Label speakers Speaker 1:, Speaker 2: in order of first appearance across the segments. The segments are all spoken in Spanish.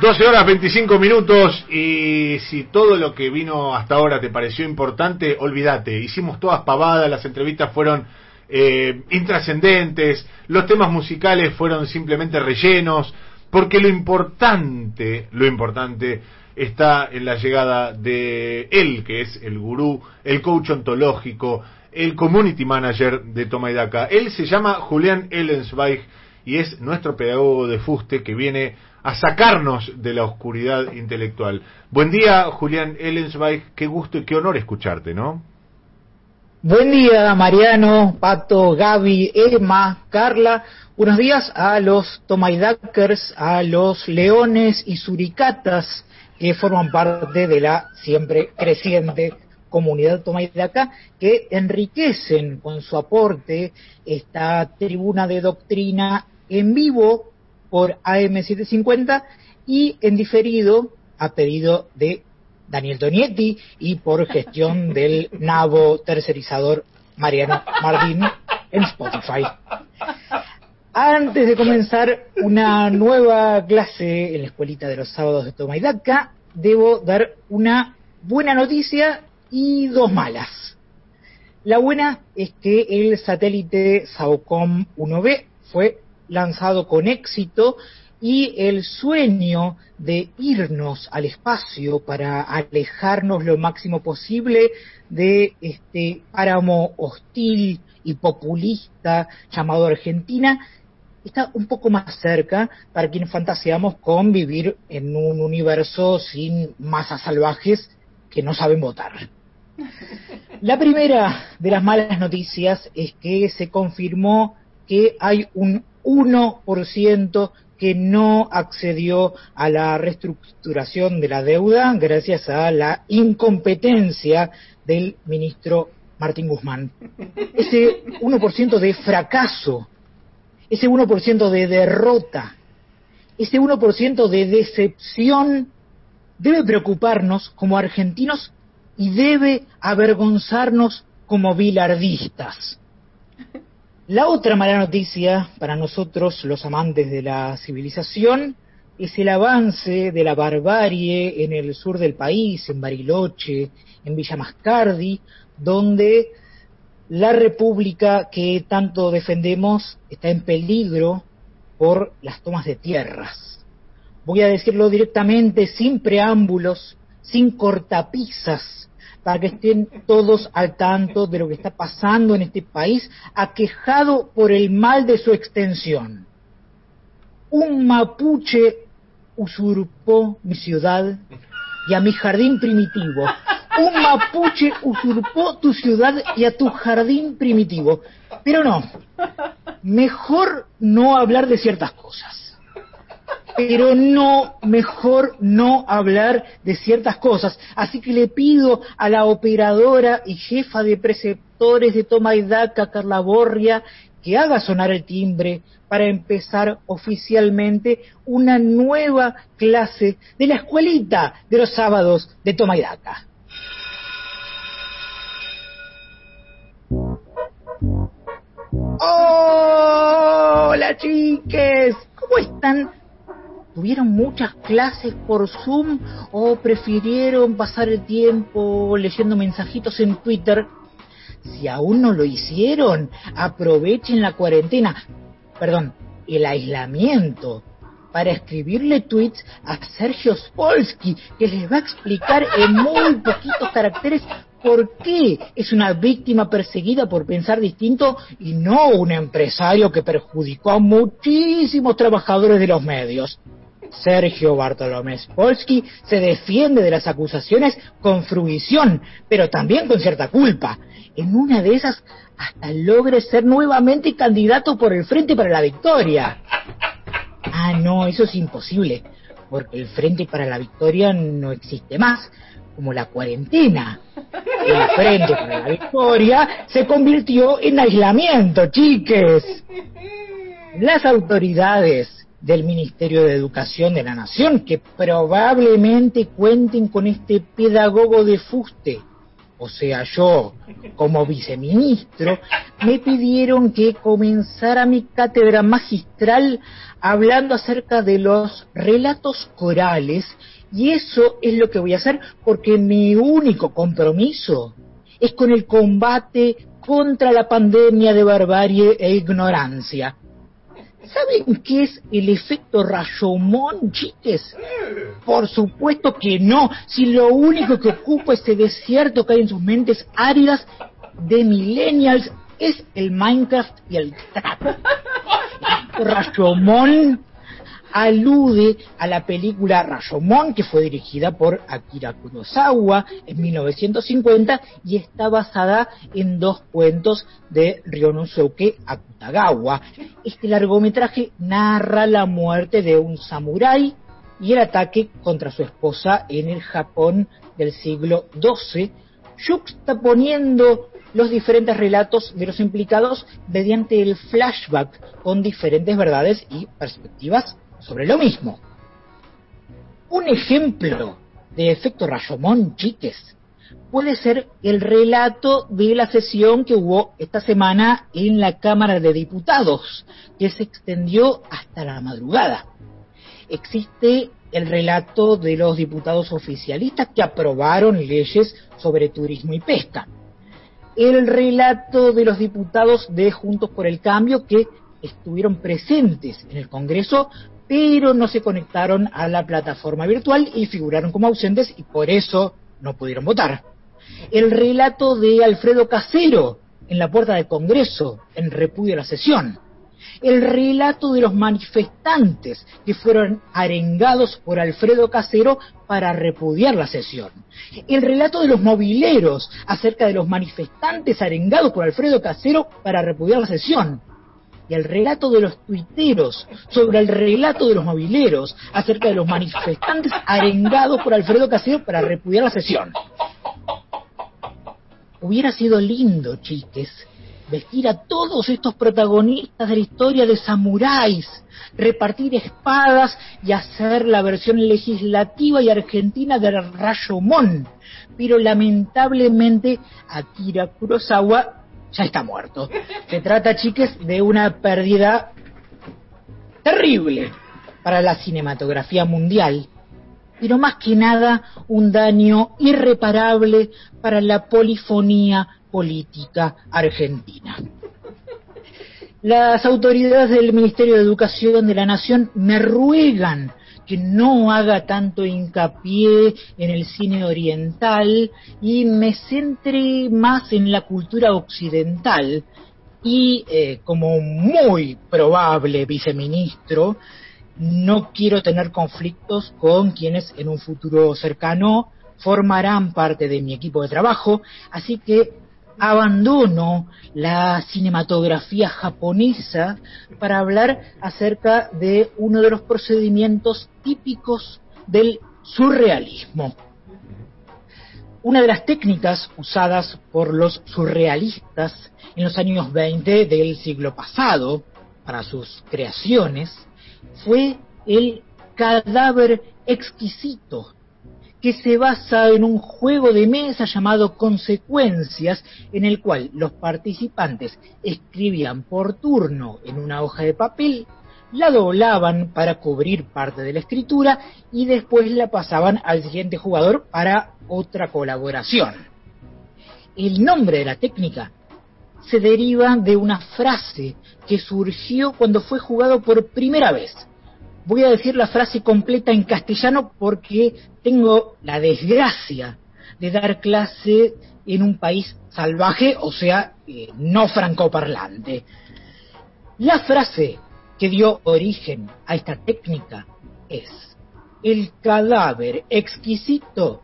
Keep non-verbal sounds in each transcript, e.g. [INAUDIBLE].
Speaker 1: 12 horas 25 minutos y si todo lo que vino hasta ahora te pareció importante, olvídate. Hicimos todas pavadas, las entrevistas fueron eh, intrascendentes, los temas musicales fueron simplemente rellenos, porque lo importante, lo importante está en la llegada de él, que es el gurú, el coach ontológico, el community manager de Toma y. Él se llama Julián Ellensweig y es nuestro pedagogo de fuste que viene a sacarnos de la oscuridad intelectual. Buen día, Julián Ellensweig, qué gusto y qué honor escucharte, ¿no?
Speaker 2: Buen día, Mariano, Pato, Gaby, Emma, Carla. Buenos días a los Tomaidakers, a los leones y suricatas que forman parte de la siempre creciente comunidad Tomaidaka, que enriquecen con su aporte esta tribuna de doctrina en vivo por AM750 y en diferido a pedido de Daniel Donietti y por gestión [LAUGHS] del nabo tercerizador Mariano Martín en Spotify. Antes de comenzar una nueva clase en la escuelita de los sábados de Toma debo dar una buena noticia y dos malas. La buena es que el satélite SAOCOM 1B fue lanzado con éxito y el sueño de irnos al espacio para alejarnos lo máximo posible de este páramo hostil y populista llamado Argentina está un poco más cerca para quienes fantaseamos con vivir en un universo sin masas salvajes que no saben votar. La primera de las malas noticias es que se confirmó que hay un 1% que no accedió a la reestructuración de la deuda gracias a la incompetencia del ministro Martín Guzmán. Ese 1% de fracaso, ese 1% de derrota, ese 1% de decepción debe preocuparnos como argentinos y debe avergonzarnos como bilardistas. La otra mala noticia para nosotros, los amantes de la civilización, es el avance de la barbarie en el sur del país, en Bariloche, en Villa Mascardi, donde la república que tanto defendemos está en peligro por las tomas de tierras. Voy a decirlo directamente, sin preámbulos, sin cortapisas, para que estén todos al tanto de lo que está pasando en este país, aquejado por el mal de su extensión. Un mapuche usurpó mi ciudad y a mi jardín primitivo. Un mapuche usurpó tu ciudad y a tu jardín primitivo. Pero no, mejor no hablar de ciertas cosas pero no, mejor no hablar de ciertas cosas. Así que le pido a la operadora y jefa de preceptores de Toma y Daca, Carla Borria, que haga sonar el timbre para empezar oficialmente una nueva clase de la escuelita de los sábados de Toma y Daca. Hola chiques, ¿cómo están? Tuvieron muchas clases por Zoom o prefirieron pasar el tiempo leyendo mensajitos en Twitter. Si aún no lo hicieron, aprovechen la cuarentena, perdón, el aislamiento para escribirle tweets a Sergio Spolsky, que les va a explicar en muy poquitos caracteres por qué es una víctima perseguida por pensar distinto y no un empresario que perjudicó a muchísimos trabajadores de los medios. Sergio Bartolomé Spolsky se defiende de las acusaciones con fruición, pero también con cierta culpa. En una de esas hasta logre ser nuevamente candidato por el Frente para la Victoria. Ah, no, eso es imposible, porque el Frente para la Victoria no existe más, como la cuarentena. El Frente para la Victoria se convirtió en aislamiento, chiques. Las autoridades del Ministerio de Educación de la Nación, que probablemente cuenten con este pedagogo de fuste, o sea, yo como viceministro, me pidieron que comenzara mi cátedra magistral hablando acerca de los relatos corales y eso es lo que voy a hacer porque mi único compromiso es con el combate contra la pandemia de barbarie e ignorancia. ¿Saben qué es el efecto Rashomon, chiques? Por supuesto que no, si lo único que ocupa este desierto que hay en sus mentes áridas de millennials es el Minecraft y el trap. Rashomon alude a la película Rashomon, que fue dirigida por Akira Kurosawa en 1950 y está basada en dos cuentos de Ryonosuke Akutagawa. Este largometraje narra la muerte de un samurái y el ataque contra su esposa en el Japón del siglo XII, juxtaponiendo los diferentes relatos de los implicados mediante el flashback con diferentes verdades y perspectivas sobre lo mismo. Un ejemplo de efecto Rashomon, chiques, puede ser el relato de la sesión que hubo esta semana en la Cámara de Diputados, que se extendió hasta la madrugada. Existe el relato de los diputados oficialistas que aprobaron leyes sobre turismo y pesca. El relato de los diputados de Juntos por el Cambio que estuvieron presentes en el Congreso pero no se conectaron a la plataforma virtual y figuraron como ausentes y por eso no pudieron votar. El relato de Alfredo Casero en la puerta del Congreso en repudio a la sesión. El relato de los manifestantes que fueron arengados por Alfredo Casero para repudiar la sesión. El relato de los mobileros acerca de los manifestantes arengados por Alfredo Casero para repudiar la sesión y el relato de los tuiteros sobre el relato de los mobileros acerca de los manifestantes arengados por Alfredo Casero para repudiar la sesión. Hubiera sido lindo, chiques, vestir a todos estos protagonistas de la historia de samuráis, repartir espadas y hacer la versión legislativa y argentina de Rashomon. Pero lamentablemente Akira Kurosawa ya está muerto. Se trata, chiques, de una pérdida terrible para la cinematografía mundial, pero más que nada un daño irreparable para la polifonía política argentina. Las autoridades del Ministerio de Educación de la Nación me ruegan que no haga tanto hincapié en el cine oriental y me centre más en la cultura occidental. Y eh, como muy probable viceministro no quiero tener conflictos con quienes en un futuro cercano formarán parte de mi equipo de trabajo, así que abandono la cinematografía japonesa para hablar acerca de uno de los procedimientos típicos del surrealismo. Una de las técnicas usadas por los surrealistas en los años 20 del siglo pasado para sus creaciones fue el cadáver exquisito que se basa en un juego de mesa llamado Consecuencias, en el cual los participantes escribían por turno en una hoja de papel, la doblaban para cubrir parte de la escritura y después la pasaban al siguiente jugador para otra colaboración. El nombre de la técnica se deriva de una frase que surgió cuando fue jugado por primera vez voy a decir la frase completa en castellano porque tengo la desgracia de dar clase en un país salvaje, o sea, eh, no francoparlante. La frase que dio origen a esta técnica es, el cadáver exquisito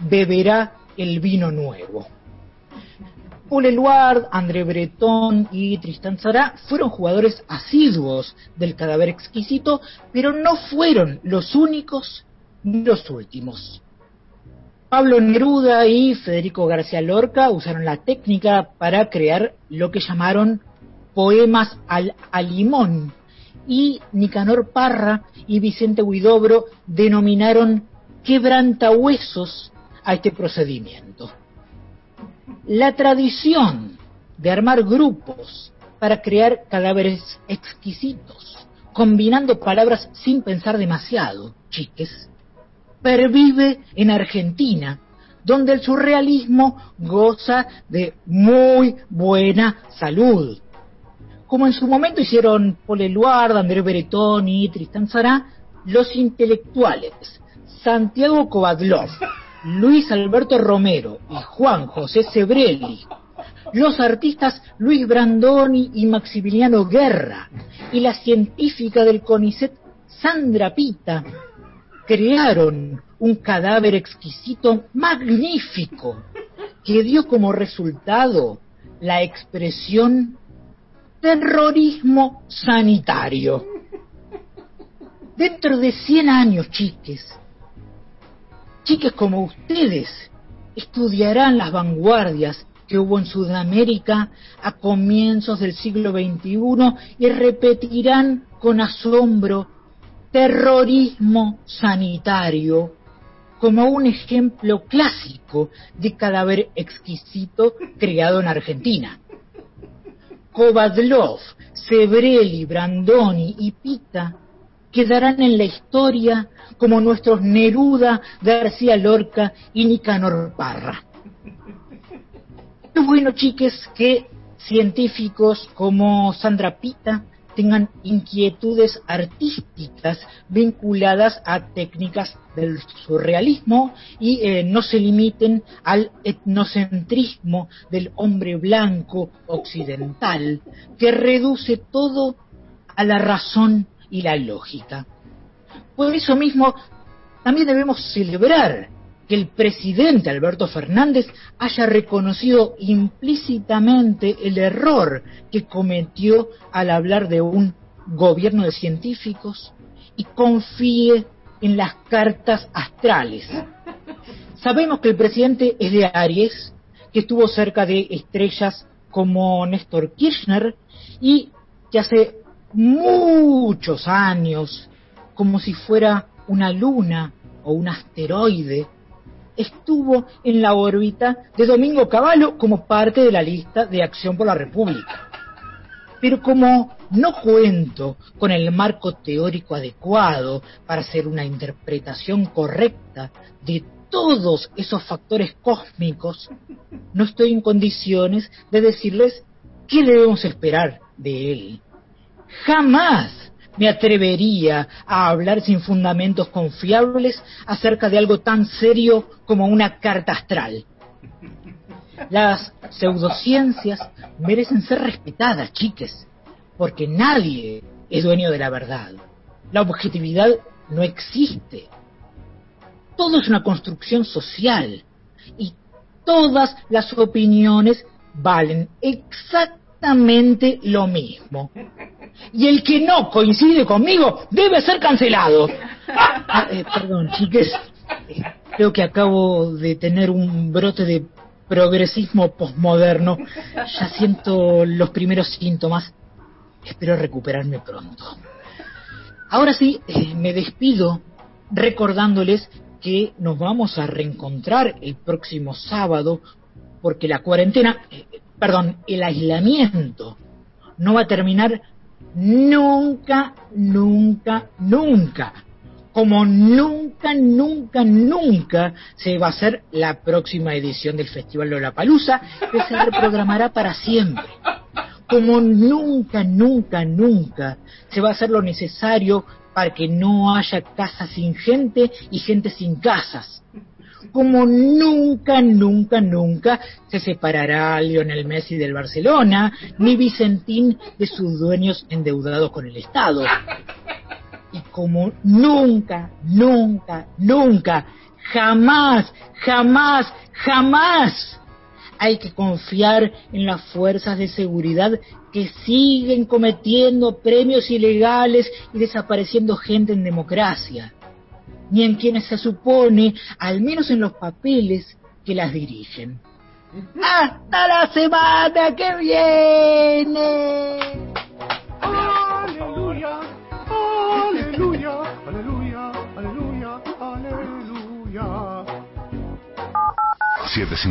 Speaker 2: beberá el vino nuevo. Paul Eluard, André Breton y Tristan Zara fueron jugadores asiduos del cadáver exquisito, pero no fueron los únicos ni los últimos. Pablo Neruda y Federico García Lorca usaron la técnica para crear lo que llamaron poemas al alimón y Nicanor Parra y Vicente Huidobro denominaron quebrantahuesos a este procedimiento. La tradición de armar grupos para crear cadáveres exquisitos, combinando palabras sin pensar demasiado, chiques, pervive en Argentina, donde el surrealismo goza de muy buena salud. Como en su momento hicieron Paul Eluard, André Beretoni y Tristan Sará, los intelectuales Santiago Kovadlov, Luis Alberto Romero y Juan José Sebrelli, los artistas Luis Brandoni y Maximiliano Guerra y la científica del CONICET Sandra Pita crearon un cadáver exquisito magnífico que dio como resultado la expresión terrorismo sanitario. Dentro de 100 años, chiques, chiques como ustedes, estudiarán las vanguardias que hubo en Sudamérica a comienzos del siglo XXI y repetirán con asombro terrorismo sanitario como un ejemplo clásico de cadáver exquisito creado en Argentina. Kovadlov, Sebrelli, Brandoni y Pita quedarán en la historia como nuestros Neruda, García Lorca y Nicanor Parra. Es bueno, chiques, que científicos como Sandra Pita tengan inquietudes artísticas vinculadas a técnicas del surrealismo y eh, no se limiten al etnocentrismo del hombre blanco occidental, que reduce todo a la razón y la lógica. Por eso mismo, también debemos celebrar que el presidente Alberto Fernández haya reconocido implícitamente el error que cometió al hablar de un gobierno de científicos y confíe en las cartas astrales. Sabemos que el presidente es de Aries, que estuvo cerca de estrellas como Néstor Kirchner y que hace muchos años, como si fuera una luna o un asteroide, estuvo en la órbita de Domingo Cavallo como parte de la lista de Acción por la República. Pero como no cuento con el marco teórico adecuado para hacer una interpretación correcta de todos esos factores cósmicos, no estoy en condiciones de decirles qué debemos esperar de él. Jamás me atrevería a hablar sin fundamentos confiables acerca de algo tan serio como una carta astral. Las pseudociencias merecen ser respetadas, chiques, porque nadie es dueño de la verdad. La objetividad no existe. Todo es una construcción social y todas las opiniones valen exactamente lo mismo y el que no coincide conmigo debe ser cancelado. Ah, eh, perdón, chiques, eh, creo que acabo de tener un brote de progresismo posmoderno. Ya siento los primeros síntomas. Espero recuperarme pronto. Ahora sí, eh, me despido recordándoles que nos vamos a reencontrar el próximo sábado porque la cuarentena, perdón, el aislamiento no va a terminar nunca, nunca, nunca, como nunca, nunca, nunca se va a hacer la próxima edición del Festival Lollapalooza, que se reprogramará para siempre. Como nunca, nunca, nunca se va a hacer lo necesario para que no haya casas sin gente y gente sin casas como nunca, nunca, nunca se separará Lionel Messi del Barcelona, ni Vicentín de sus dueños endeudados con el Estado. Y como nunca, nunca, nunca, jamás, jamás, jamás hay que confiar en las fuerzas de seguridad que siguen cometiendo premios ilegales y desapareciendo gente en democracia ni en quienes se supone, al menos en los papeles, que las dirigen. ¡Hasta la semana que viene!
Speaker 1: ¡Aleluya! ¡Aleluya! ¡Aleluya! ¡Aleluya! ¡Aleluya! 750